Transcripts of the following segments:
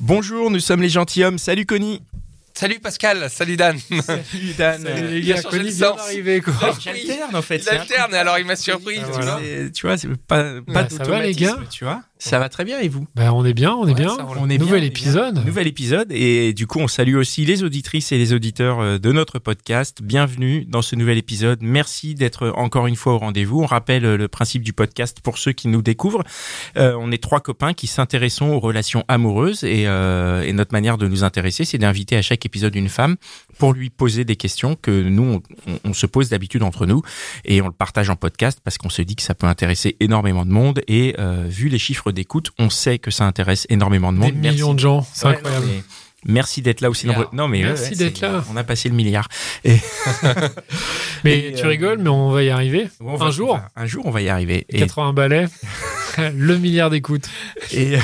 Bonjour, nous sommes les gentilshommes. Salut Connie. Salut Pascal, salut Dan. Salut Dan. Salut, les il gars, a changé de vient sens. d'arriver, quoi. J'alterne en fait. Il c'est un alterne et alors il m'a surpris. Ah, tu voilà. vois. C'est- Tu vois, c'est pas, pas Bah, ça va, les d'automatisme, gars Tu vois, ça va très bien et vous? Bah, on est bien, on est Ouais, bien. ça roule. On est bien, Nouvel épisode. bien. Nouvel épisode et du coup on salue aussi les auditrices et les auditeurs euh, de notre podcast. Bienvenue dans ce nouvel épisode. Merci d'être encore une fois au rendez-vous. On rappelle euh, le principe du podcast pour ceux qui nous découvrent. Euh, on est trois copains qui s'intéressons aux relations amoureuses et, euh, et notre manière de nous intéresser, c'est d'inviter à chaque épisode une femme pour lui poser des questions que nous on, on- on se pose d'habitude entre nous et on le partage en podcast parce qu'on se dit que ça peut intéresser énormément de monde et euh, vu les chiffres d'écoute, on sait que ça intéresse énormément de Des monde. Merci. millions de gens, c'est Ouais, incroyable. Merci d'être là aussi nombreux. Non mais Merci ouais, d'être là. On a passé le milliard. Et Mais Et, tu euh, rigoles, mais on va y arriver. va- un jour, un jour on va y arriver. Et, 80 balais, le milliard d'écoutes. et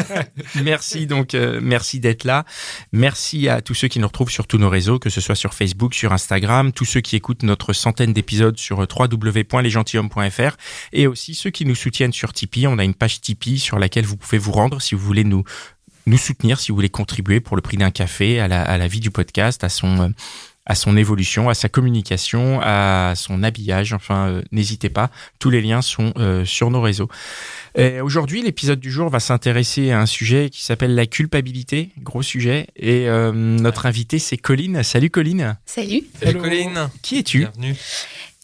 merci donc euh, merci d'être là. Merci à tous ceux qui nous retrouvent sur tous nos réseaux, que ce soit sur Facebook, sur Instagram, tous ceux qui écoutent notre centaine d'épisodes sur euh, www.lesgentilhommes.fr et aussi ceux qui nous soutiennent sur Tipeee. On a une page Tipeee sur laquelle vous pouvez vous rendre si vous voulez nous nous soutenir, si vous voulez contribuer pour le prix d'un café à la, à la vie du podcast, à son euh, à son évolution, à sa communication, à son habillage. Enfin, euh, n'hésitez pas. Tous les liens sont euh, sur nos réseaux. Et Aujourd'hui, l'épisode du jour va s'intéresser à un sujet qui s'appelle la culpabilité, gros sujet. Et euh, notre invité, c'est Colline. Salut Colline. Salut, Salut Hello. Colline. Qui es-tu? Bienvenue.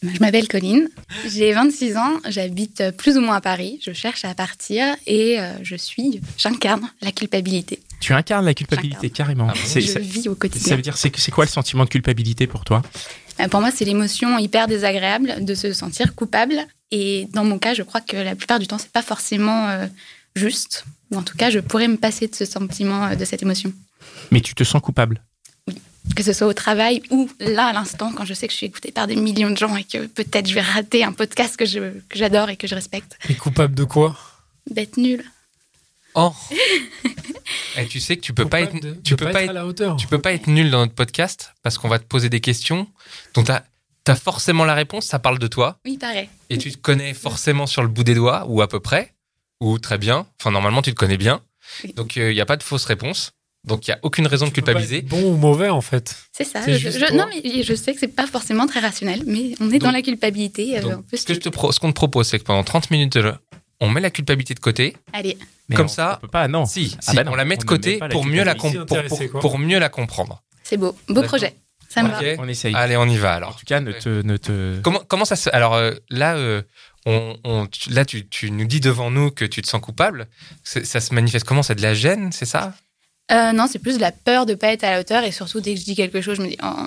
Je m'appelle Colline, j'ai 26 ans, j'habite plus ou moins à Paris, je cherche à partir et euh, je suis, j'incarne la culpabilité. Tu incarnes la culpabilité carrément. Ah bon je ça, vis au ça quotidien. veut dire c'est quoi le sentiment de culpabilité pour toi? Euh, Pour moi, c'est l'émotion hyper désagréable de se sentir coupable et dans mon cas, je crois que la plupart du temps, c'est pas forcément euh, juste, ou en tout cas, je pourrais me passer de ce sentiment, de cette émotion. Mais tu te sens coupable. Que ce soit au travail ou là, à l'instant, quand je sais que je suis écoutée par des millions de gens et que peut-être je vais rater un podcast que je- que j'adore et que je respecte. Et coupable de quoi? D'être nul. Oh. Et tu sais que tu peux pas être, de- tu de peux pas pas être être, à la hauteur. tu peux pas être nul dans notre podcast parce qu'on va te poser des questions dont tu as, forcément la réponse. Ça parle de toi Oui, pareil. et tu te connais forcément sur le bout des doigts ou à peu près ou très bien. Enfin, normalement, tu te connais bien. Oui. Donc, il n'y a pas de fausse réponse. Donc, il n'y a aucune raison de Tu culpabiliser. Bon ou mauvais, en fait. C'est ça. Je, non, mais je sais que c'est pas forcément très rationnel, mais on est dans la culpabilité. euh, Donc, ce que je te pro- ce qu'on te propose, c'est que pendant 30 minutes, on met la culpabilité de côté. Allez, Mais Comme on- ça- on peut pas. Non. Si, Ah si, bah non, on la met de côté met pas la pour mieux la, culpabilité. com- pour, Intéressé, pour- quoi. pour mieux la comprendre. c'est beau. Beau projet. Ça me Ok. va. On essaye. Allez, on y va En alors. tout cas, ne te, ne te. Comment, comment ça se. Alors euh, là, euh, on, on- tu- là tu, tu nous dis devant nous que tu te sens coupable. C'est- Ça se manifeste comment? C'est de la gêne, c'est ça? Euh, non, c'est plus de la peur de pas être à la hauteur et surtout dès que je dis quelque chose, je me dis oh,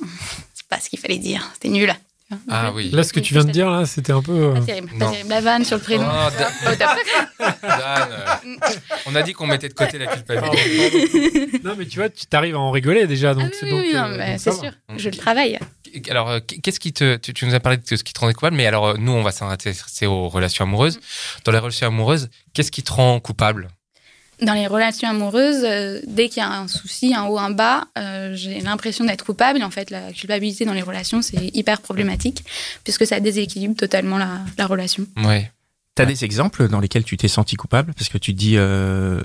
c'est pas ce qu'il fallait dire, c'était nul. Ah oui. Là, ce que tu viens de dire, là, c'était un peu. euh, Pas terrible, pas terrible. La vanne sur le prénom. Oh, Da- Oh, t'as- Dan, euh, on a dit qu'on mettait de côté la culpabilité. non, mais tu vois, tu t'arrives à en rigoler déjà. Ah Donc, oui, c'est oui, donc, oui, non, euh, c'est sûr. Je le travaille. Alors, qu'est-ce qui te. Tu, tu nous as parlé de ce qui te rendait coupable, mais alors nous, on va s'intéresser aux relations amoureuses. Dans les relations amoureuses, qu'est-ce qui te rend coupable? Dans les relations amoureuses, euh, dès qu'il y a un souci, un haut, un bas, euh, j'ai l'impression d'être coupable. En fait, la culpabilité dans les relations, c'est hyper problématique puisque ça déséquilibre totalement la, la relation. Ouais. T'as des exemples dans lesquels tu t'es senti coupable? Parce que tu te dis, euh,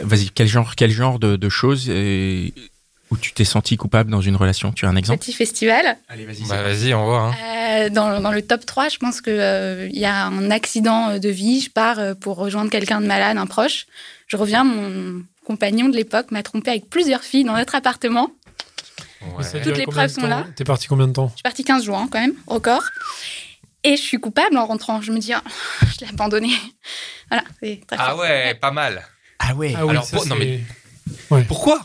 vas-y, quel genre, quel genre de, de choses où tu t'es senti coupable dans une relation? Tu as un exemple? Petit festival. Allez, vas-y. Bah, vas-y, on voit. Hein. Euh, dans, dans le top 3, je pense qu'il y a un accident de vie. Je pars euh, pour rejoindre quelqu'un de malade, un proche. Je reviens, mon compagnon de l'époque m'a trompé avec plusieurs filles dans notre appartement. Ouais. Toutes les preuves sont là. T'es parti combien de temps Je suis partie 15 jours hein, quand même, record. Et je suis coupable en rentrant. Je me dis, oh, je l'ai abandonné. Voilà, c'est très Ah fort. ouais, pas mal. Ah ouais. Ah oui, Alors, ça, pour- non, c'est- Pourquoi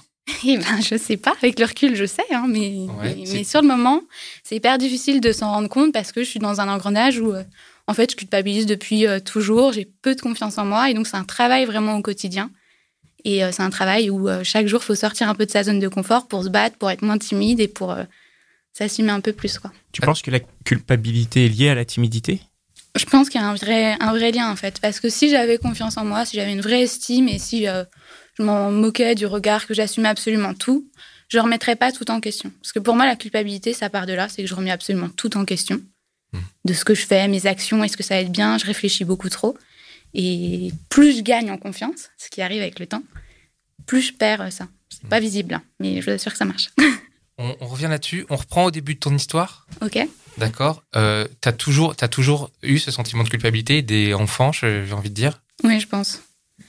Eh ben, je sais pas. Avec le recul, je sais. hein, mais, Ouais, mais, mais sur le moment, c'est hyper difficile de s'en rendre compte parce que je suis dans un engrenage où euh, En fait, je culpabilise depuis euh, toujours. J'ai peu de confiance en moi et donc c'est un travail vraiment au quotidien. Et euh, c'est un travail où euh, chaque jour, il faut sortir un peu de sa zone de confort pour se battre, pour être moins timide et pour s'assumer un peu plus. Quoi. Tu penses que la culpabilité est liée à la timidité? Je pense qu'il y a un vrai, un vrai lien en fait. Parce que si j'avais confiance en moi, si j'avais une vraie estime et si euh, je m'en moquais du regard, que j'assumais absolument tout, je ne remettrais pas tout en question. Parce que pour moi, la culpabilité, ça part de là, c'est que je remets absolument tout en question. De ce que je fais, mes actions, est-ce que ça va être bien, je réfléchis beaucoup trop. Et plus je gagne en confiance, ce qui arrive avec le temps, plus je perds ça. C'est pas visible, hein, mais je vous assure que ça marche. On, on revient là-dessus. On reprend au début de ton histoire? ok D'accord. Euh, t'as toujours, as toujours eu ce sentiment de culpabilité des enfants, j'ai envie de dire? Oui, je pense.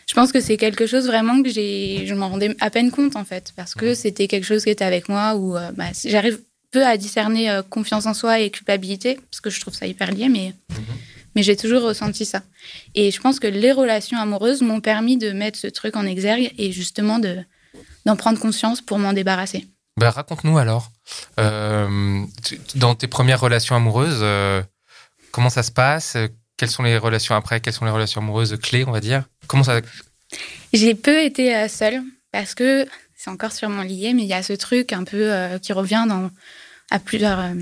Je pense que c'est quelque chose vraiment que j'ai, je m'en rendais à peine compte en fait, parce que c'était quelque chose qui était avec moi où euh, bah, j'arrive peu à discerner euh, confiance en soi et culpabilité, parce que je trouve ça hyper lié, mais, mais j'ai toujours ressenti ça. Et je pense que les relations amoureuses m'ont permis de mettre ce truc en exergue et justement de, d'en prendre conscience pour m'en débarrasser. Bah, raconte-nous alors. Euh, tu- dans tes premières relations amoureuses, euh, comment ça se passe? Quelles sont les relations après? Quelles sont les relations amoureuses clés, on va dire? Comment ça J'ai peu été seule parce que c'est encore sûrement lié, mais il y a ce truc un peu euh, qui revient dans, euh,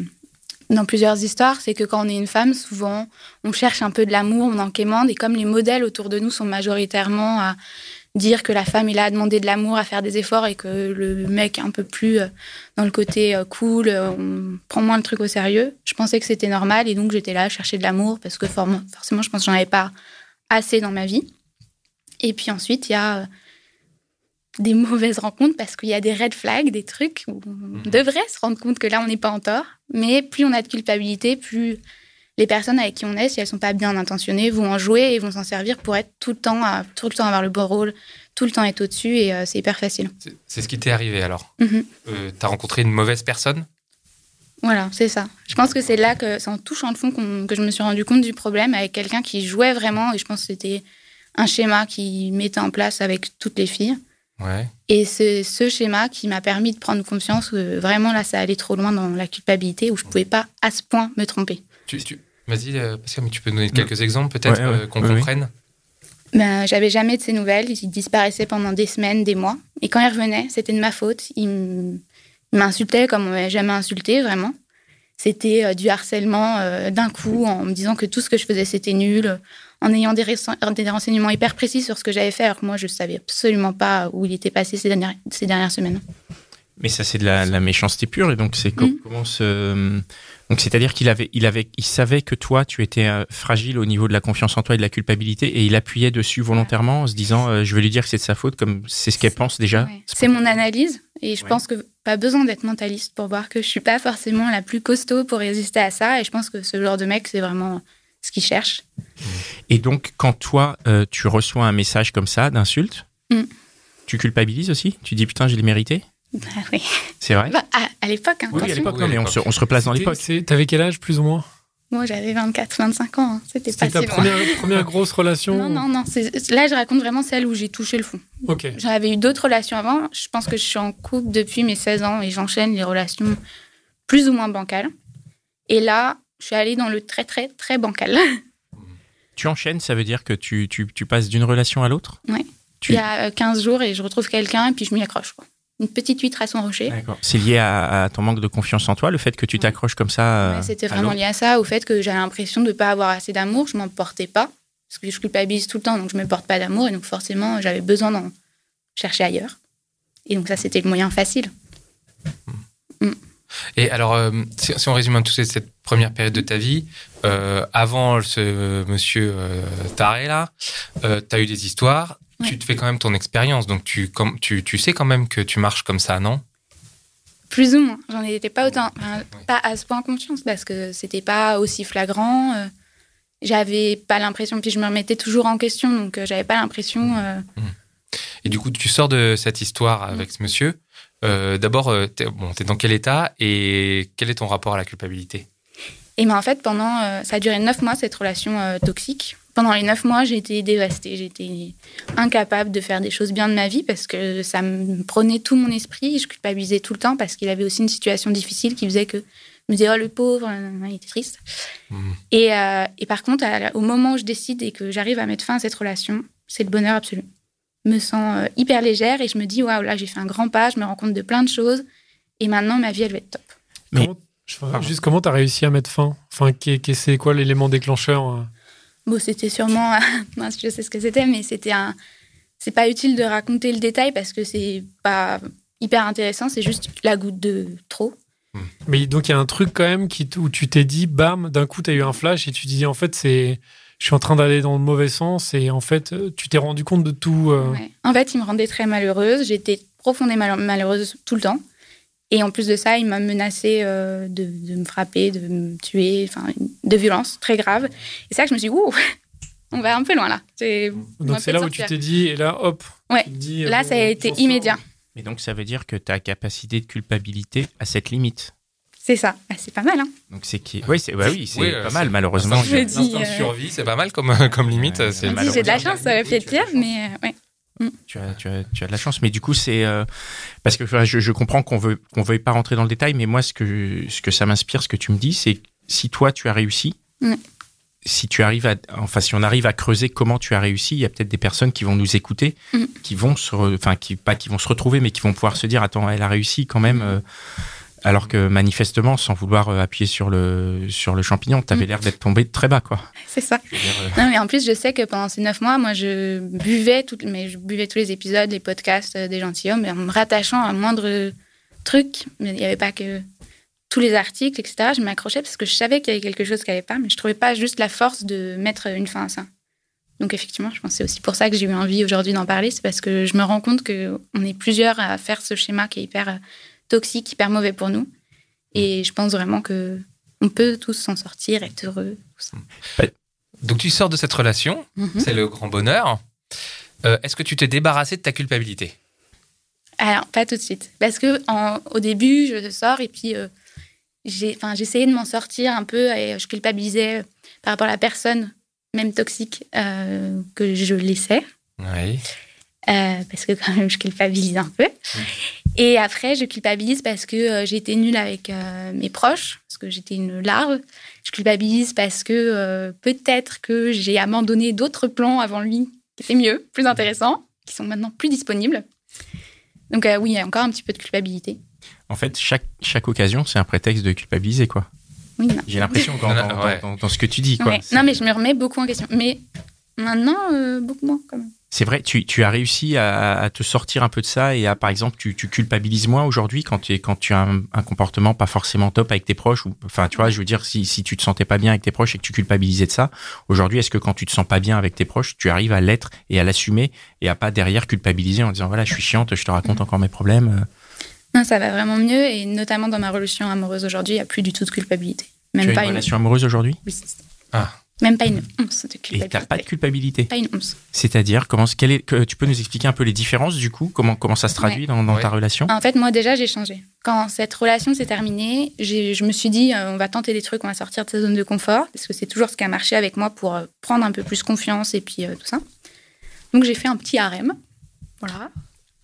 dans plusieurs histoires, c'est que quand on est une femme, souvent on cherche un peu de l'amour, on en quémande, et comme les modèles autour de nous sont majoritairement à dire que la femme est là à demander de l'amour, à faire des efforts, et que le mec est un peu plus euh, dans le côté euh, cool, on prend moins le truc au sérieux, je pensais que c'était normal, et donc j'étais là à chercher de l'amour, parce que for- forcément je pense que j'en avais pas assez dans ma vie. Et puis ensuite, il y a des mauvaises rencontres parce qu'il y a des red flags, des trucs où on devrait se rendre compte que là, on n'est pas en tort. Mais plus on a de culpabilité, plus les personnes avec qui on est, si elles sont pas bien intentionnées, vont en jouer et vont s'en servir pour être tout le temps, à, tout le temps avoir le bon rôle, tout le temps être au-dessus et euh, c'est hyper facile. c'est- ce qui t'est arrivé alors. Mhm. Euh, T'as rencontré une mauvaise personne? Voilà, c'est ça. Je pense que c'est là que c'est en touchant le fond que je me suis rendu compte du problème avec quelqu'un qui jouait vraiment et je pense que c'était un schéma qui mettait en place avec toutes les filles. Ouais. Et c'est ce schéma qui m'a permis de prendre conscience que vraiment là, ça allait trop loin dans la culpabilité où je pouvais pas à ce point me tromper. Tu, tu- Vas-y, euh, Pascal, mais tu peux donner quelques exemples peut-être Ouais, ouais. euh, qu'on comprenne Ben, j'avais jamais de ses nouvelles. Il disparaissait pendant des semaines, des mois. Et quand il revenait, c'était de ma faute. Il m'insultait comme on m'avait jamais insulté, vraiment. C'était euh, du harcèlement euh, d'un coup, en me disant que tout ce que je faisais, c'était nul, en ayant des, rense- des renseignements hyper précis sur ce que j'avais fait, alors que moi, je savais absolument pas où il était passé ces dernières, ces dernières semaines. Mais ça, c'est de la, la méchanceté pure. Et donc, c'est co- Mhm. comment se. Donc, c'est-à-dire qu'il avait, il avait, il savait que toi, tu étais euh, fragile au niveau de la confiance en toi et de la culpabilité, et il appuyait dessus volontairement en se disant, euh, je vais lui dire que c'est de sa faute, comme c'est ce qu'elle pense déjà. Ouais. C'est mon analyse et je Ouais. pense que pas besoin d'être mentaliste pour voir que je suis pas forcément la plus costaud pour résister à ça et je pense que ce genre de mec c'est vraiment ce qu'il cherche. Et donc, quand toi, euh, tu reçois un message comme ça d'insulte, Mm. tu culpabilises aussi? Tu dis putain, je l'ai mérité? Bah oui. C'est vrai? Bah, à, à l'époque, hein, Oui, à l'époque, Oui, mais on se, on se replace dans l'époque. T'avais quel âge, plus ou moins? Moi j'avais 24, 25 ans, hein. c'était pas C'était ta si loin. première, première grosse relation Non, non, non. Là, je raconte vraiment celle où j'ai touché le fond. Ok. J'avais eu d'autres relations avant. Je pense que je suis en couple depuis mes 16 ans et j'enchaîne les relations plus ou moins bancales. Et là, je suis allée dans le très, très, très bancal. Tu enchaînes, ça veut dire que tu, tu, tu passes d'une relation à l'autre? Tu- Il y a euh, 15 jours et je retrouve quelqu'un et puis je m'y accroche. quoi. Une petite huître à son rocher. C'est lié à, à ton manque de confiance en toi, le fait que tu Ouais. t'accroches comme ça. euh, Ouais, C'était vraiment lié à ça, au fait que j'avais l'impression de ne pas avoir assez d'amour. Je m'en portais pas. Parce que je culpabilise tout le temps, donc je me porte pas d'amour. Et donc forcément, j'avais besoin d'en chercher ailleurs. Et donc ça, c'était le moyen facile. Et alors, euh, si, si on résume un tout cette, cette première période de ta vie, euh, avant ce monsieur euh, taré là, euh, tu as eu des histoires, Ouais. tu te fais quand même ton expérience, donc tu, comme, tu, tu sais quand même que tu marches comme ça, non? Plus ou moins. J'en étais pas autant, enfin, pas à ce point confiance parce que c'était pas aussi flagrant. j'avais pas l'impression, puis je me remettais toujours en question, donc j'avais pas l'impression. euh, Et du coup, tu sors de cette histoire avec ce monsieur. Euh, D'abord, euh, t'es bon, es dans quel état et quel est ton rapport à la culpabilité? Et mais en fait, pendant, euh, ça a duré neuf mois cette relation euh, toxique. Pendant les neuf mois, j'ai été dévastée. J'étais incapable de faire des choses bien de ma vie parce que ça me prenait tout mon esprit. Je culpabilisais tout le temps parce qu'il avait aussi une situation difficile qui faisait que Je me disais, oh le pauvre, il était triste. Hmm. Et, et par contre, à- au moment où je décide et que j'arrive à mettre fin à cette relation, c'est le bonheur absolu. Me sens euh, hyper légère et je me dis, waouh, là, j'ai fait un grand pas, je me rends compte de plein de choses. Et maintenant, ma vie, elle va être top. Mais- Comment- je- juste comment t'as réussi à mettre fin? Enfin, c'est quoi l'élément déclencheur euh Bon, c'était sûrement. mince, je sais ce que c'était, mais c'était un. C'est pas utile de raconter le détail parce que c'est pas hyper intéressant, c'est juste la goutte de trop. Mais donc il y a un truc quand même qui, où tu t'es dit, bam, d'un coup tu as eu un flash et tu te dis en fait c'est, je suis en train d'aller dans le mauvais sens et en fait euh, tu t'es rendu compte de tout. euh, Ouais. En fait, il me rendait très malheureuse. J'étais profondément mal- malheureuse tout le temps. Et en plus de ça, il m'a menacé euh, de, de me frapper, de me tuer, enfin, de violence très grave. Et c'est là que je me suis dit, ouh, on va un peu loin là. Donc c'est là où tu t'es dit et là hop. Ouais. dis, Là, bon, ça a été immédiat. Mais donc ça veut dire que ta capacité de culpabilité à cette limite. C'est ça. Bah, c'est pas mal, hein. Donc c'est qui Oui, c'est bah oui, c'est Oui, pas euh, mal malheureusement. Je me dis, euh, survie, c'est pas mal comme, comme limite. Ouais, c'est j'ai de la chance, ça aurait pu être tu as pire, mais euh, ouais. Tu as, tu, as, tu as de la chance, mais du coup c'est euh, parce que enfin, je, je comprends qu'on veut qu'on veuille pas rentrer dans le détail, mais moi ce que ce que ça m'inspire, ce que tu me dis, c'est si toi tu as réussi, Ouais. si tu arrives à enfin si on arrive à creuser comment tu as réussi, il y a peut-être des personnes qui vont nous écouter, Mhm. qui vont se enfin qui pas qui vont se retrouver, mais qui vont pouvoir se dire attends elle a réussi quand même. euh, alors que manifestement, sans vouloir euh, appuyer sur le sur le champignon, tu avais Mhm. l'air d'être tombé de très bas, quoi. C'est ça. Dire, euh, Non, mais en plus, je sais que pendant ces neuf mois, moi, je buvais, mais je buvais tous les épisodes, les podcasts euh, des gentilshommes, mais en me rattachant à un moindre truc. Mais il n'y avait pas que tous les articles, etc. Je m'accrochais parce que je savais qu'il y avait quelque chose qui n'allait pas, mais je trouvais pas juste la force de mettre une fin à ça. Donc effectivement, je pense que c'est aussi pour ça que j'ai eu envie aujourd'hui d'en parler, c'est parce que je me rends compte qu'on est plusieurs à faire ce schéma qui est hyper toxique, hyper mauvais pour nous. Et je pense vraiment que on peut tous s'en sortir, être heureux. Tout ça. Donc tu sors de cette relation, Mhm. c'est le grand bonheur. Euh, Est-ce que tu t'es débarrassé de ta culpabilité? Alors, pas tout de suite. Parce que en- au début, je sors et puis euh, j'ai, enfin, j'essayais de m'en sortir un peu et je culpabilisais par rapport à la personne, même toxique, euh, que je laissais. Oui. Euh, parce que quand même, je culpabilise un peu. Et après, je culpabilise parce que euh, été nulle avec euh, mes proches, parce que j'étais une larve. Je culpabilise parce que euh, peut-être que j'ai abandonné d'autres plans avant lui qui étaient mieux, plus intéressants, qui sont maintenant plus disponibles. Donc euh, oui, il y a encore un petit peu de culpabilité. En fait, chaque chaque occasion, c'est un prétexte de culpabiliser, quoi. Oui, non. J'ai l'impression dans, dans, ouais. dans- dans ce que tu dis, quoi. Ouais. Non, mais je me remets beaucoup en question. Mais maintenant, euh, beaucoup moins quand même. C'est vrai, tu, tu as réussi à, à te sortir un peu de ça et à, par exemple, tu, tu culpabilises moins aujourd'hui quand tu, es- quand tu as un, un comportement pas forcément top avec tes proches. Ou, enfin, tu vois, je veux dire, si, si tu te sentais pas bien avec tes proches et que tu culpabilisais de ça, aujourd'hui, est-ce que quand tu te sens pas bien avec tes proches, tu arrives à l'être et à l'assumer et à pas derrière culpabiliser en disant, voilà, je suis chiante, je te raconte encore mes problèmes. euh? Non, ça va vraiment mieux. Et notamment dans ma relation amoureuse aujourd'hui, il n'y a plus du tout de culpabilité. Même tu as pas une une relation amoureuse aujourd'hui? Oui, c'est ça. Ah. Même pas une once de et culpabilité. t'as pas de culpabilité. Pas une once. C'est-à-dire, comment, quelle est, que, tu peux nous expliquer un peu les différences du coup, comment, comment ça se traduit dans, dans Ouais. ta relation? En fait, moi, déjà, j'ai changé. Quand cette relation s'est terminée, je me suis dit, euh, on va tenter des trucs, on va sortir de sa zone de confort, parce que c'est toujours ce qui a marché avec moi pour euh, prendre un peu plus confiance et puis euh, tout ça. Donc, j'ai fait un petit harem. Voilà.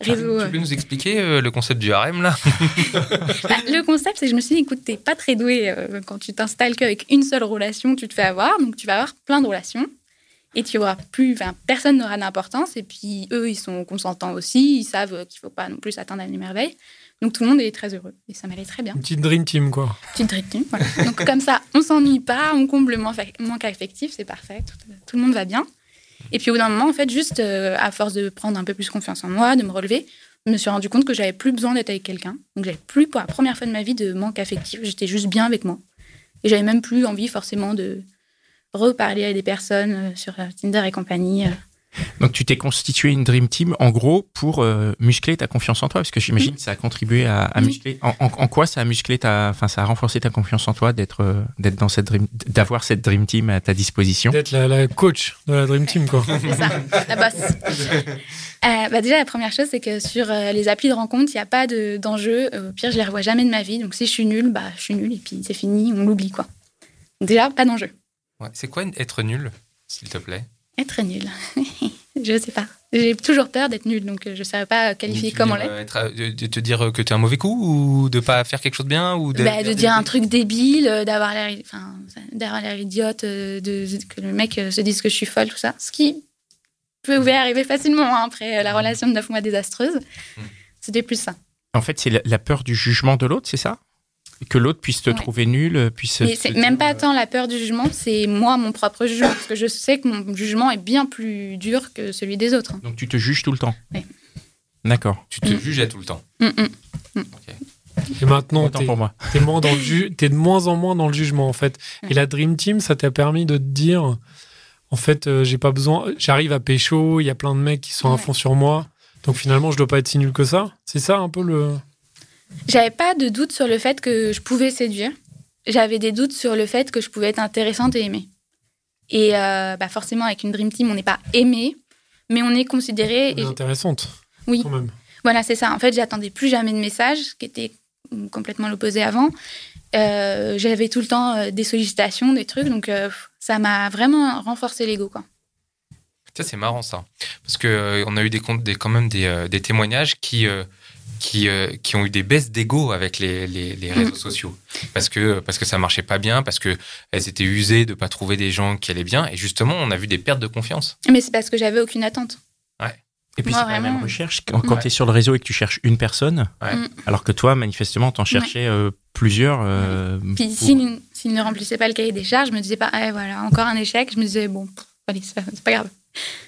Réseau, Tu peux nous expliquer euh, le concept du harem là? Bah, le concept, c'est que je me suis dit, écoute, t'es pas très doué euh, quand tu t'installes qu'avec une seule relation, tu te fais avoir. Donc, tu vas avoir plein de relations. Et tu auras plus, enfin, personne n'aura d'importance. Et puis, eux, ils sont consentants aussi. Ils savent euh, qu'il faut pas non plus s'attendre à une merveille. Donc, tout le monde est très heureux. Et ça m'allait très bien. Une petite dream team quoi. Petite rythme, voilà. Donc, comme ça, on s'ennuie pas, on comble le manque manque affectif, c'est parfait. Tout, tout le monde va bien. Et puis, au bout d'un moment, en fait, juste euh, à force de prendre un peu plus confiance en moi, de me relever, je me suis rendu compte que j'avais plus besoin d'être avec quelqu'un. Donc, j'avais plus, pour la première fois de ma vie, de manque affectif. J'étais juste bien avec moi. Et j'avais même plus envie, forcément, de reparler à des personnes euh, sur euh, Tinder et compagnie. Donc tu t'es constitué une dream team en gros pour euh, muscler ta confiance en toi parce que j'imagine que ça a contribué à, à Oui. muscler. En, en- en quoi ça a musclé ta, enfin ça a renforcé ta confiance en toi d'être euh, d'être dans cette dream, d'avoir cette dream team à ta disposition? D'être la, la coach de la dream team quoi. C'est ça, la bosse. Euh, bah déjà, la première chose, c'est que sur euh, les applis de rencontre, il n'y a pas de- d'enjeu. Euh, au pire, je les revois jamais de ma vie. Donc, si je suis nulle, bah, je suis nulle et puis c'est fini, on l'oublie, quoi. Donc, déjà, pas d'enjeu. Ouais. C'est quoi être nul, s'il te plaît? Être nulle. Je sais pas. J'ai toujours peur d'être nulle, donc euh, je ne saurais pas qualifier Tu comme on veux dire, l'est. euh, euh, de, te dire que tu es un mauvais coup ou de pas faire quelque chose de bien ou de, Bah, de dire un truc débile, d'avoir l'air, enfin, d'avoir l'air idiote, de, que le mec se dise que je suis folle, tout ça. Ce qui pouvait arriver facilement hein, après la relation de 9 mois désastreuse. Mm. C'était plus ça. En fait, c'est la peur du jugement de l'autre, c'est ça? Que l'autre puisse te Ouais. trouver nul, euh, puisse. Mais c'est même pas euh, tant la peur du jugement, c'est moi mon propre jugement, parce que je sais que mon jugement est bien plus dur que celui des autres. Donc tu te juges tout le temps. Oui. D'accord. Tu te Mm. juges à tout le temps. Mm, mm. Et maintenant, t'es pour moi. t'es moins dans le ju- t'es de moins en moins dans le jugement en fait. Et la Dream Team, ça t'a permis de te dire, en fait, euh, j'ai pas besoin, j'arrive à pécho, il y a plein de mecs qui sont à fond sur moi, donc finalement, je dois pas être si nul que ça. C'est ça un peu le. J'avais pas de doute sur le fait que je pouvais séduire. J'avais des doutes sur le fait que je pouvais être intéressante et aimée. Et euh, bah forcément, avec une Dream Team, on n'est pas aimé, mais on est considéré. Est intéressante. Oui. Quand même. voilà, c'est ça. En fait, j'attendais plus jamais de messages, ce qui était complètement l'opposé avant. Euh, J'avais tout le temps euh, des sollicitations, des trucs, donc euh, ça m'a vraiment renforcé l'ego, quoi. Ça, c'est marrant, ça. Parce que euh, on a eu des, comptes- des, quand même des, euh, des témoignages qui, euh, qui, euh, qui ont eu des baisses d'ego avec les, les, les réseaux sociaux. Parce que, parce que ça marchait pas bien, parce qu'elles étaient usées de pas trouver des gens qui allaient bien. Et justement, on a vu des pertes de confiance. Mais c'est parce que j'avais aucune attente. Et puis c'est pas la même recherche. Quand, quand Ouais. tu es sur le réseau et que tu cherches une personne, Ouais. Mm. alors que toi, manifestement, t'en cherchais euh, plusieurs. euh, Puis pour- s'il ne remplissait pas le cahier des charges, je me disais pas, ah, voilà, encore un échec. Je me disais, bon, pff, allez, c'est pas grave.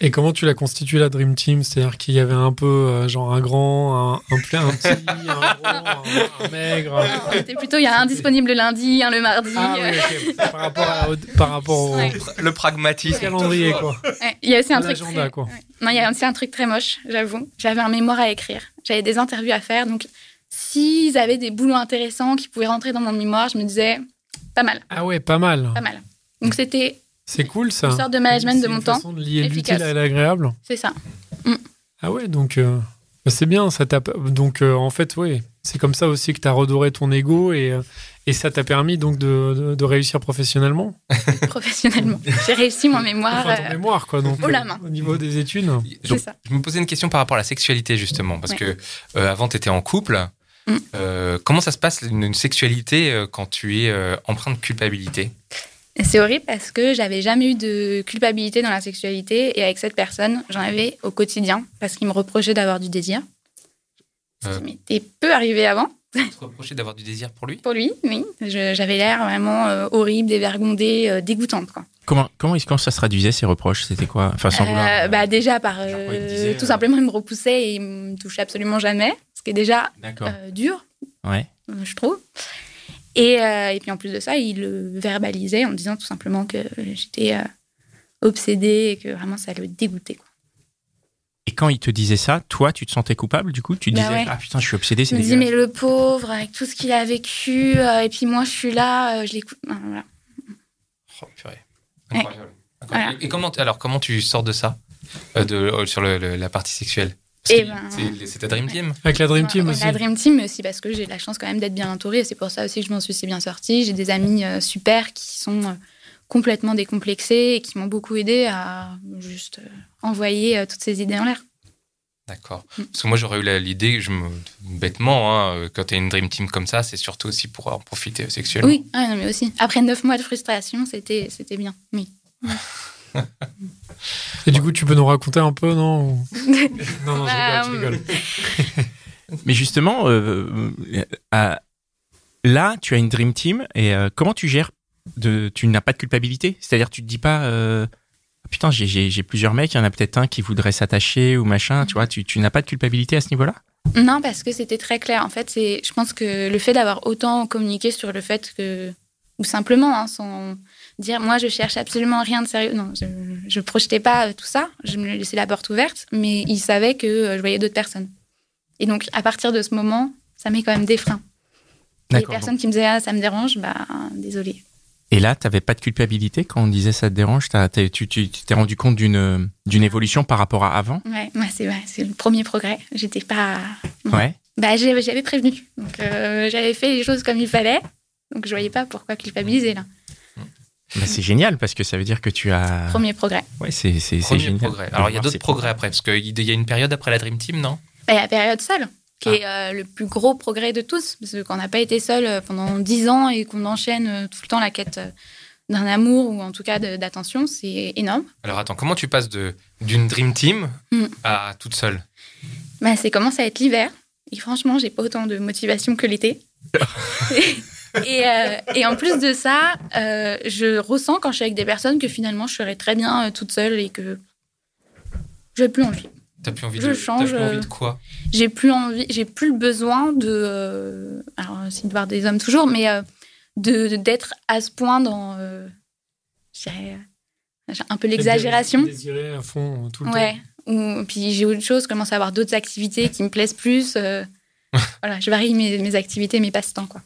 Et comment tu l'as constitué la Dream Team? C'est-à-dire qu'il y avait un peu, euh, genre, un grand, un, un, plein, un petit, un gros, un, un maigre. C'était plutôt, il y a un disponible le lundi, un le mardi. Ah oui. Par rapport, à- par rapport au Ouais. Le pragmatisme. calendrier, quoi. Ouais, Il y a aussi un truc. L'agenda, très- quoi. ouais. Non, il y a aussi un truc très moche, j'avoue. J'avais un mémoire à écrire. J'avais des interviews à faire. Donc, s'ils avaient des boulots intéressants qui pouvaient rentrer dans mon mémoire, je me disais, pas mal, Ah ouais, pas mal. pas mal. Donc, c'était C'est cool, ça. une sorte de management de mon une temps. façon de lier l'utile à l'agréable. C'est ça. Ah ouais, donc euh, bah, c'est bien. Ça t'a donc euh, en fait, oui, c'est comme ça aussi que tu as redoré ton ego et, euh, et ça t'a permis donc de, de- de réussir professionnellement. Professionnellement. J'ai réussi mon mémoire. Enfin, ton mémoire, quoi. Donc, haut la main. Au niveau des études. Je, C'est ça. je me posais une question par rapport à la sexualité, justement. Parce Ouais. que euh, avant, tu étais en couple. Mm. Euh, comment ça se passe, une, une sexualité, quand tu es euh, empreint de culpabilité? C'est horrible parce que j'avais jamais eu de culpabilité dans la sexualité et avec cette personne, j'en avais au quotidien parce qu'il me reprochait d'avoir du désir. Ce Euh. qui m'était peu arrivé avant. Tu te reprochais d'avoir du désir pour lui? Pour lui, oui. J'avais l'air vraiment euh, horrible, dévergondée, euh, dégoûtante. Quoi. Comment, comment, ça se traduisait ces reproches? C'était quoi? Enfin, sans Euh, vouloir. bah, déjà, par, quoi, euh, disait, tout euh, simplement, il me repoussait et il me touchait absolument jamais, ce qui est déjà euh, dur, Ouais. euh, je trouve. Et, euh, et puis en plus de ça, il le verbalisait en me disant tout simplement que j'étais euh, obsédée et que vraiment ça le dégoûtait. Quoi. Et quand il te disait ça, toi, tu te sentais coupable du coup? Tu Bah disais ouais. ah putain, je suis obsédé, Je me disais, mais le pauvre, avec tout ce qu'il a vécu, euh, et puis moi je suis là, euh, je l'écoute. Ah, voilà. Oh, purée. Ouais. Incroyable. Et comment, alors, comment tu sors de ça euh, de, euh, sur le- le- la partie sexuelle? Eh ben- c'est- C'est ta Dream Team Avec la Dream Team Ouais, aussi. La Dream Team, mais aussi parce que j'ai la chance quand même d'être bien entourée. et C'est pour ça aussi que je m'en suis si bien sortie. J'ai des amis euh, super qui sont euh, complètement décomplexés et qui m'ont beaucoup aidé à juste euh, envoyer euh, toutes ces idées en l'air. D'accord. Mm. Parce que moi, j'aurais eu l'idée, je me, bêtement, hein, quand tu as une Dream Team comme ça, c'est surtout aussi pour en profiter sexuellement. Oui, ah, non, mais aussi. Après neuf mois de frustration, c'était c'était bien. Oui. Et du coup, tu peux nous raconter un peu, non ou- Non, non, je rigole, je rigole. Mais justement, euh, euh, là, tu as une dream team et euh, comment tu gères de, Tu n'as pas de culpabilité? C'est-à-dire, tu te dis pas, euh, putain, j'ai- plusieurs mecs, il y en a peut-être un qui voudrait s'attacher ou machin. Tu vois, tu, tu n'as pas de culpabilité à ce niveau-là? Non, parce que c'était très clair. En fait, je pense que le fait d'avoir autant communiqué sur le fait que, ou simplement, hein, sans dire, moi, je cherche absolument rien de sérieux. Non, je, je projetais pas euh, tout ça. Je me laissais la porte ouverte, mais il savait que euh, je voyais d'autres personnes. Et donc, à partir de ce moment, ça met quand même des freins. Les personnes qui me disaient, ah, ça me dérange, bah, désolé. Et là, tu n'avais pas de culpabilité quand on disait ça te dérange? Tu t'es rendu compte d'une d'une évolution par rapport à avant? Ouais, ouais, c'est c'est le premier progrès. J'étais pas. Ouais. Ouais. Bah, j'avais j'avais prévenu. Donc, euh, j'avais fait les choses comme il fallait. Donc, je voyais pas pourquoi culpabiliser là. Bah, c'est génial parce que ça veut dire que tu as. Premier progrès. Ouais, c'est c'est- c'est Premier génial. progrès. Alors, il y a d'autres progrès après, parce qu'il y a une période après la Dream Team, non? Et la période seule, qui Ah. est euh, le plus gros progrès de tous. Parce que quand on n'a pas été seul euh, pendant 10 ans et qu'on enchaîne euh, tout le temps la quête d'un amour ou en tout cas de- d'attention, c'est énorme. Alors, attends, comment tu passes de d'une Dream Team Mm. à toute seule? Bah, c'est commence à être l'hiver. Et franchement, j'ai pas autant de motivation que l'été. et, euh, et en plus de ça, euh, je ressens quand je suis avec des personnes que finalement, je serais très bien euh, toute seule et que j'ai plus envie. T'as plus envie Je de change, t'as plus envie de quoi? J'ai plus envie, j'ai plus le besoin de, alors c'est de voir des hommes toujours, mais de d'être à ce point dans, je dirais, un peu l'exagération. Désiré à fond tout le Ouais. Ou, puis j'ai autre chose, je commence à avoir d'autres activités qui me plaisent plus. euh, voilà, je varie mes, mes activités, mes passe-temps, quoi.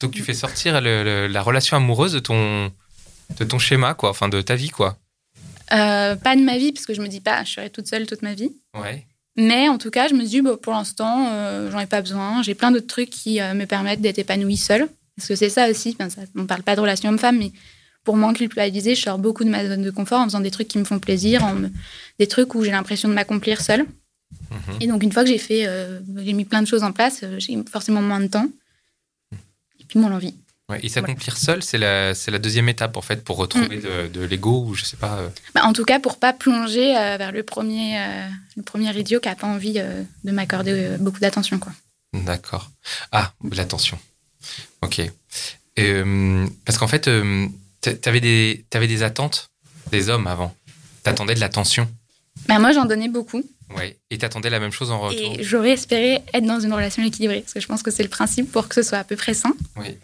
Donc, tu fais sortir le- le- la relation amoureuse de ton, de ton schéma, quoi, enfin de ta vie, quoi. Euh, pas de ma vie, parce que je me dis pas, je serai toute seule toute ma vie. Ouais. Mais en tout cas, je me dis, bon, pour l'instant, euh, j'en ai pas besoin. J'ai plein d'autres trucs qui euh, me permettent d'être épanouie seule. Parce que c'est ça aussi, enfin, ça, on parle pas de relation homme-femme, mais pour moins culpabiliser, je sors beaucoup de ma zone de confort en faisant des trucs qui me font plaisir, en me- des trucs où j'ai l'impression de m'accomplir seule. Mhm. Et donc, une fois que j'ai fait, j'ai mis plein de choses en place, j'ai forcément moins de temps. Moins l'envie. Ouais, et s'accomplir seul, c'est la, c'est la deuxième étape, en fait, pour retrouver de, de l'ego ou je sais pas. euh, Bah, en tout cas, pour pas plonger euh, vers le premier, euh, le premier idiot qui a pas envie de m'accorder beaucoup d'attention, quoi. D'accord. Ah, l'attention. Ok. Parce qu'en fait, t'a- t'avais des, t'avais des attentes des hommes avant. T'attendais de l'attention. Bah, moi, j'en donnais beaucoup. Ouais. Et t'attendais la même chose en retour. Et j'aurais espéré être dans une relation équilibrée, parce que je pense que c'est le principe pour que ce soit à peu près sain. Oui.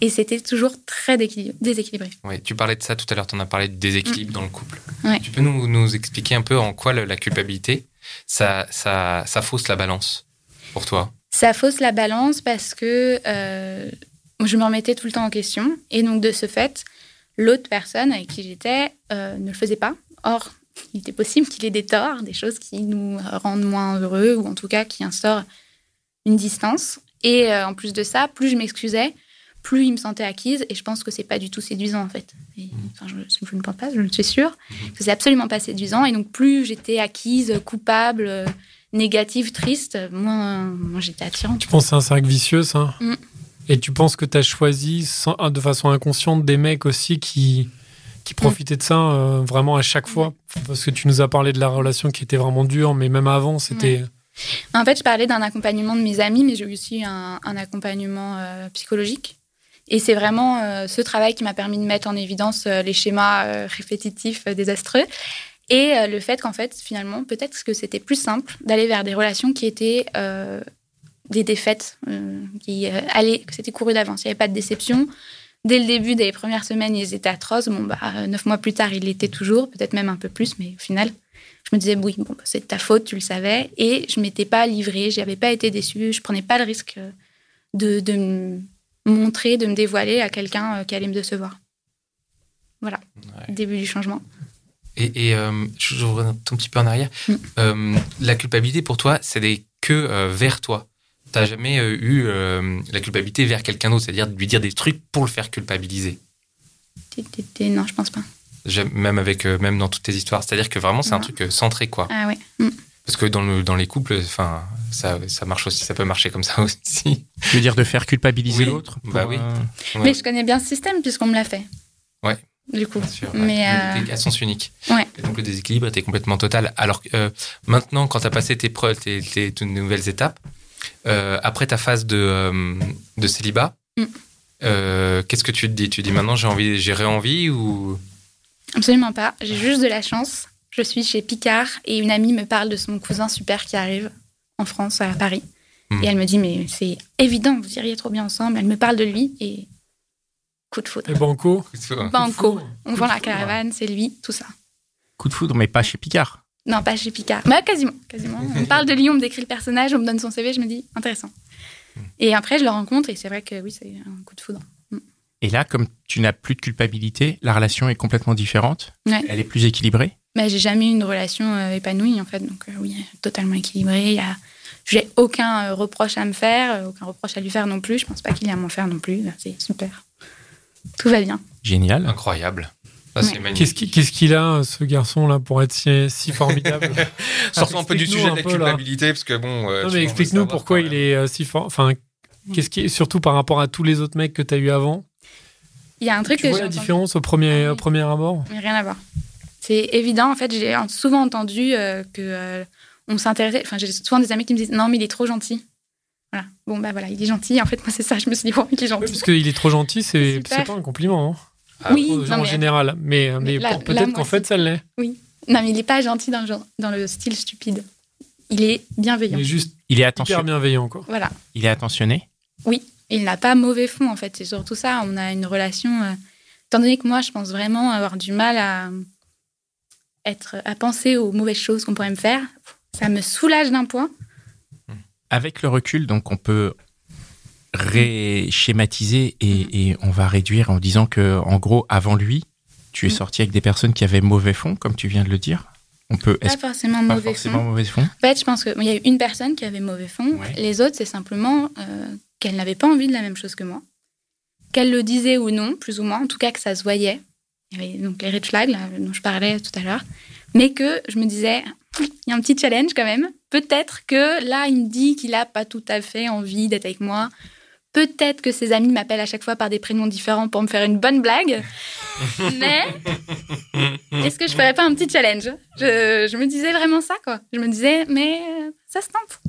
Et c'était toujours très déséquilibré. Oui, tu parlais de ça tout à l'heure, tu en as parlé du déséquilibre dans le couple. Mm. Ouais. Tu peux nous, nous expliquer un peu en quoi la culpabilité, ça, ça, ça fausse la balance pour toi? Ça fausse la balance parce que euh, je me remettais tout le temps en question. Et donc, de ce fait, l'autre personne avec qui j'étais euh, ne le faisait pas. Or, il était possible qu'il ait des torts, des choses qui nous rendent moins heureux, ou en tout cas qui instaurent une distance. Et euh, en plus de ça, plus je m'excusais, plus il me sentait acquise. Et je pense que c'est pas du tout séduisant, en fait. Et, enfin, je, je ne pense pas, je suis sûre que c'est absolument pas séduisant. Et donc, plus j'étais acquise, coupable, négative, triste, moins, moins j'étais attirante. Tu penses que c'est un cercle vicieux, ça? Mm. Et tu penses que tu as choisi sans- de façon inconsciente des mecs aussi qui, qui profitaient de ça euh, vraiment à chaque fois Parce que tu nous as parlé de la relation qui était vraiment dure, mais même avant, c'était. En fait, je parlais d'un accompagnement de mes amis, mais j'ai eu aussi un, un accompagnement euh, psychologique. Et c'est vraiment euh, ce travail qui m'a permis de mettre en évidence euh, les schémas euh, répétitifs euh, désastreux et euh, le fait qu'en fait, finalement, peut-être que c'était plus simple d'aller vers des relations qui étaient euh, des défaites, euh, qui euh, allaient, que c'était couru d'avance. Il n'y avait pas de déception. Dès le début des premières semaines, ils étaient atroces. Bon, bah, euh, neuf mois plus tard, ils l'étaient toujours, peut-être même un peu plus, mais au final, je me disais, oui, bon, bah, c'est de ta faute, tu le savais. Et je m'étais pas livrée, j'avais pas été déçue, je prenais pas le risque euh, de, de me montrer, de me dévoiler à quelqu'un euh, qui allait me décevoir. Voilà, Ouais. début du changement. Et, et euh, je je reviens un tout petit peu en arrière. Mm. Euh, la culpabilité pour toi, c'est des que euh, vers toi. T'as jamais euh, eu euh, la culpabilité vers quelqu'un d'autre, c'est-à-dire de lui dire des trucs pour le faire culpabiliser. Non, je pense pas. Même avec, euh, même dans toutes tes histoires. C'est-à-dire que vraiment, c'est un truc centré, quoi. Ah ouais. Mm. Parce que dans, le, dans les couples, enfin, ça, ça marche aussi, ça peut marcher comme ça aussi. Tu veux dire de faire culpabiliser Oui. l'autre Bah oui. euh, Ouais. Mais je connais bien ce système puisqu'on me l'a fait. Ouais. Du coup. Bien sûr, ouais. Mais, euh, à sens unique. Ouais. Et donc le déséquilibre était complètement total. Alors euh, maintenant, quand tu as passé tes, preuves, tes, tes- tes nouvelles étapes, euh, après ta phase de, euh, de célibat, Mm. euh, qu'est-ce que tu te dis? Tu dis maintenant j'ai envie, j'ai envie ou? Absolument pas. J'ai juste de la chance. Je suis chez Picard et une amie me parle de son cousin super qui arrive en France, à Paris. Hmm. Et elle me dit, mais c'est évident, vous iriez trop bien ensemble. Elle me parle de lui et coup de foudre. Et Banco Banco. On vend la caravane, c'est lui, tout ça. Coup de foudre, mais pas chez Picard. Non, pas chez Picard. Mais quasiment, quasiment. On me parle de lui, on me décrit le personnage, on me donne son CV, je me dis, intéressant. Et après, je le rencontre et c'est vrai que oui, c'est un coup de foudre. Et là, comme tu n'as plus de culpabilité, la relation est complètement différente. Ouais. Elle est plus équilibrée. Mais j'ai jamais eu une relation euh, épanouie en fait, donc euh, oui, totalement équilibrée. Il y a, j'ai aucun euh, reproche à me faire, aucun reproche à lui faire non plus. Je pense pas qu'il y ait à m'en faire non plus. C'est super. Tout va bien. Génial. Incroyable. Ça, c'est Ouais. magnifique. Qu'est-ce qu'il qu'est-ce qu'il a, ce garçon-là, pour être si, si formidable? Sortons un peu du sujet de la là. culpabilité, parce que bon. euh, Non, mais explique-nous pourquoi il est euh, si fort. Enfin, qu'est-ce qui surtout par rapport à tous les autres mecs que tu as eu avant? Il y a un truc Tu que vois j'ai la entendu. différence au premier, Ah oui. au premier abord? Mais rien à voir. C'est évident, en fait, j'ai souvent entendu euh, que euh, on s'intéressait. Enfin, j'ai souvent des amis qui me disent non, mais il est trop gentil. Voilà. Bon, bah voilà, il est gentil. En fait, moi, c'est ça. Je me suis dit, bon, il est Oui, gentil? parce qu'il est trop gentil, c'est pas un compliment. hein, Oui, en non, mais, général. Mais, mais, Mais là- pour- là, peut-être qu'en fait, ça l'est. non, mais il est pas gentil dans le, genre- dans le style stupide. Il est bienveillant. Il est juste Il est attention. bienveillant, quoi. Voilà. Il est attentionné? Il n'a pas mauvais fond, en fait. C'est surtout ça. On a une relation. euh, étant donné que moi, je pense vraiment avoir du mal à être, à penser aux mauvaises choses qu'on pourrait me faire, ça me soulage d'un point. Avec le recul, donc on peut ré-schématiser Mhm. et, et on va réduire en disant que, en gros, avant lui, tu es Mhm. sorti avec des personnes qui avaient mauvais fond, comme tu viens de le dire. On peut. Pas forcément pas mauvais forcément fond. mauvais fond En fait, je pense qu'il y a eu une personne qui avait mauvais fond. Ouais. Les autres, c'est simplement euh, qu'elle n'avait pas envie de la même chose que moi. Qu'elle le disait ou non, plus ou moins. En tout cas, que ça se voyait. Il y avait donc les red flags là, dont je parlais tout à l'heure. Mais que je me disais, il y a un petit challenge quand même. Peut-être que là, il me dit qu'il a pas tout à fait envie d'être avec moi. Peut-être que ses amis m'appellent à chaque fois par des prénoms différents pour me faire une bonne blague. Mais est-ce que je ferais pas un petit challenge? Je, je me disais vraiment ça, quoi. Je me disais, mais ça se tente.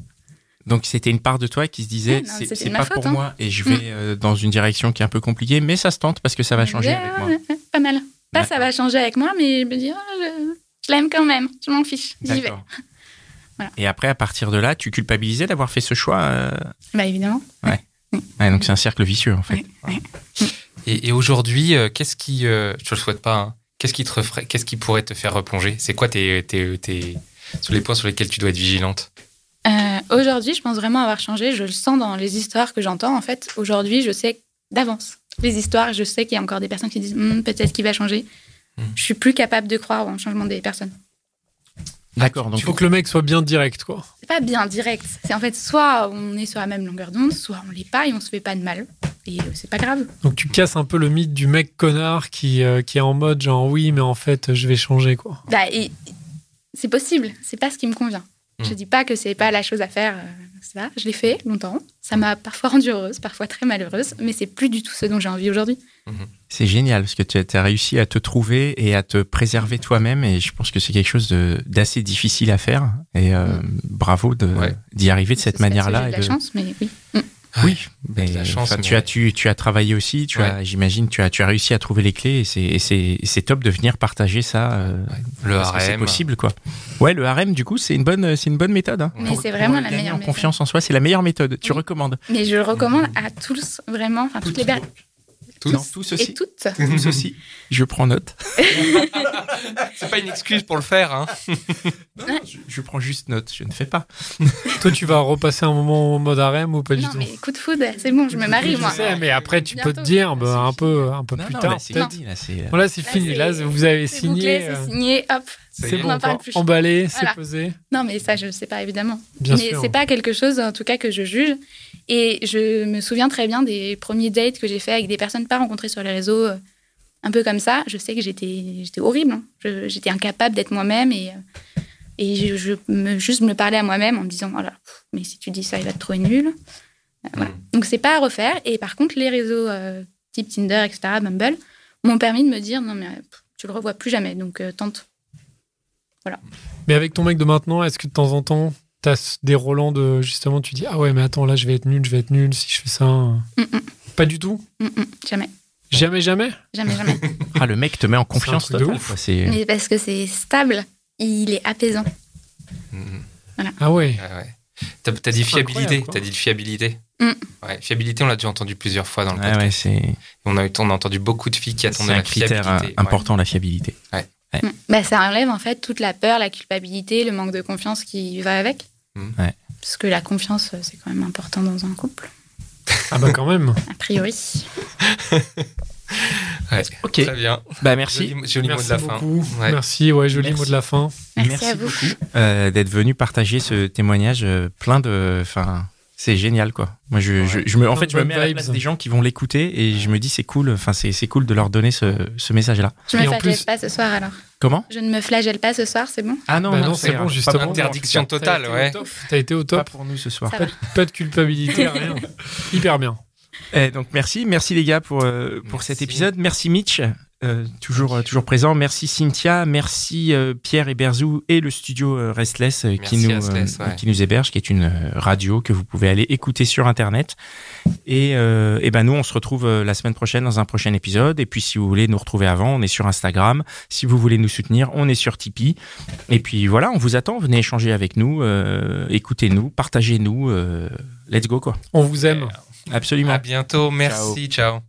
Donc c'était une part de toi qui se disait c'est pas faute, pour hein. moi et je vais euh, dans une direction qui est un peu compliquée, mais ça se tente parce que ça va changer avec moi. pas mal. Pas ça va changer avec moi, mais je me dis, ah, je, je l'aime quand même. Je m'en fiche. J'y vais. Voilà. Et après, à partir de là, tu culpabilisais d'avoir fait ce choix. euh, Bah évidemment. ouais, donc c'est un cercle vicieux en fait. Ouais. Et, et aujourd'hui, euh, qu'est-ce qui. euh, je te le souhaite pas, hein, qu'est-ce qui te referait, qu'est-ce qui pourrait te faire replonger? C'est quoi tes, tes, tes- sur les points sur lesquels tu dois être vigilante? Euh, aujourd'hui, je pense vraiment avoir changé. Je le sens dans les histoires que j'entends. En fait, aujourd'hui, je sais d'avance. Les histoires, je sais qu'il y a encore des personnes qui disent Hmm, peut-être qu'il va changer. Hmm. Je suis plus capable de croire au changement des personnes. D'accord. Il Donc faut que le mec soit bien direct, quoi. C'est pas bien direct. C'est en fait soit on est sur la même longueur d'onde, soit on l'est pas et on se fait pas de mal. Et euh, c'est pas grave. Donc tu casses un peu le mythe du mec connard qui, euh, qui est en mode genre oui, mais en fait, je vais changer, quoi. Bah, et- c'est possible. C'est pas ce qui me convient. Je Hmm. dis pas que c'est pas la chose à faire. euh, ça, je l'ai fait longtemps. Ça m'a parfois rendue heureuse, parfois très malheureuse, mais c'est plus du tout ce dont j'ai envie aujourd'hui. c'est génial parce que tu as, réussi à te trouver et à te préserver toi-même et je pense que c'est quelque chose d'assez difficile à faire et euh, bravo de- Ouais. d'y arriver de cette manière-là. J'ai de la de- chance, mais oui. Oui, mais, la chance, tu as tu, tu as travaillé aussi, tu as j'imagine tu as tu as réussi à trouver les clés et c'est et c'est top de venir partager ça. euh, Le que c'est harem. possible quoi. Ouais, le harem du coup c'est une bonne c'est une bonne méthode. Hein, Mais c'est vraiment la meilleure en méthode. confiance en soi, c'est la meilleure méthode. Tu Oui. recommandes Mais je le recommande à tous, vraiment, enfin toutes les personnes. Tous Non, tous Et aussi. toutes. Tous aussi. Je prends note. C'est pas une excuse pour le faire. Hein. Je, je prends juste note. Je ne fais pas. Toi, tu vas repasser un moment en mode harem ou pas du Non, tout mais coup de foudre, c'est bon, je me marie, Je moi. sais, mais après, tu peux te dire bah, un peu, un peu Non, plus non, tard. là, c'est peut-être. fini, là, c'est- Voilà, c'est Là, fini. c'est- Là, vous avez C'est signé. bouclé, euh, c'est signé, hop. C'est est. on bon, plus. Emballé, c'est Voilà. posé. Non, mais ça, je ne sais pas, évidemment. Bien mais sûr. c'est pas quelque chose, en tout cas, que je juge. Et je me souviens très bien des premiers dates que j'ai fait avec des personnes pas rencontrées sur les réseaux, euh, un peu comme ça. Je sais que j'étais horrible. hein. Je- J'étais incapable d'être moi-même et, euh, et je, je me, juste me parlais à moi-même en me disant oh là, pff, mais si tu dis ça, il va te trouver nul. Euh, voilà. Mm. Donc c'est pas à refaire. Et par contre, les réseaux euh, type Tinder, etc., Bumble, m'ont permis de me dire non, mais pff, tu le revois plus jamais. Donc euh, tente. Mais avec ton mec de maintenant, est-ce que de temps en temps, tu as des relents de justement, tu dis Ah ouais, mais attends, là, je vais être nul, je vais être nul si je fais ça. Mm, mm, Pas du tout? Mm, mm. jamais. Jamais, jamais? Jamais, jamais. Ah, le mec te met en confiance C'est Mais parce que c'est stable, il est apaisant. Ah ouais. Ouais. T'as t'as dit C'est fiabilité. T'as dit fiabilité. Mm. Ouais, fiabilité, on l'a déjà entendu plusieurs fois dans le Ouais, podcast. ouais, c'est On, a, on a entendu beaucoup de filles qui c'est attendaient un la critère euh, fiabilité. important, la fiabilité. Mm. Bah, ça enlève en fait toute la peur, la culpabilité, le manque de confiance qui va avec. Mm. Ouais. Parce que la confiance, c'est quand même important dans un couple, Ah bah quand même. a priori. Ouais. Ok. Très bien. Bah merci. Joli, joli mot Merci de la fin. beaucoup. Ouais. Merci, ouais, joli Merci. mot de la fin. Merci, à vous. beaucoup euh, d'être venu partager ce témoignage euh, plein de, enfin, C'est génial, quoi. Moi, je, je, je me, en fait, je me mets à la vibes. place des gens qui vont l'écouter et je me dis, c'est cool. Enfin, c'est, c'est cool de leur donner ce, ce message-là. Je me Et en flagelle plus- pas ce soir alors. Comment? Je ne me flagelle pas ce soir, c'est bon? Ah non, Bah non, ça c'est bon, Pas justement. Interdiction totale, T'as ouais. été au top. T'as été au Pas top. pour nous ce soir. Pas, de- pas de culpabilité, rien. Hyper bien. Eh, donc merci, merci les gars pour euh, pour Merci. cet épisode. Merci Mitch, euh, toujours euh, toujours présent. Merci Cynthia, merci euh, Pierre et Berzou et le studio euh, Restless euh, qui nous Restless, euh, ouais. qui nous héberge, qui est une euh, radio que vous pouvez aller écouter sur internet. Et euh, et ben nous on se retrouve euh, la semaine prochaine dans un prochain épisode. Et puis si vous voulez nous retrouver avant, on est sur Instagram. Si vous voulez nous soutenir, on est sur Tipeee. Et puis voilà, on vous attend. Venez échanger avec nous, euh, écoutez-nous, partagez-nous. euh, let's go quoi. On vous aime. Absolument. À bientôt. Merci. ciao.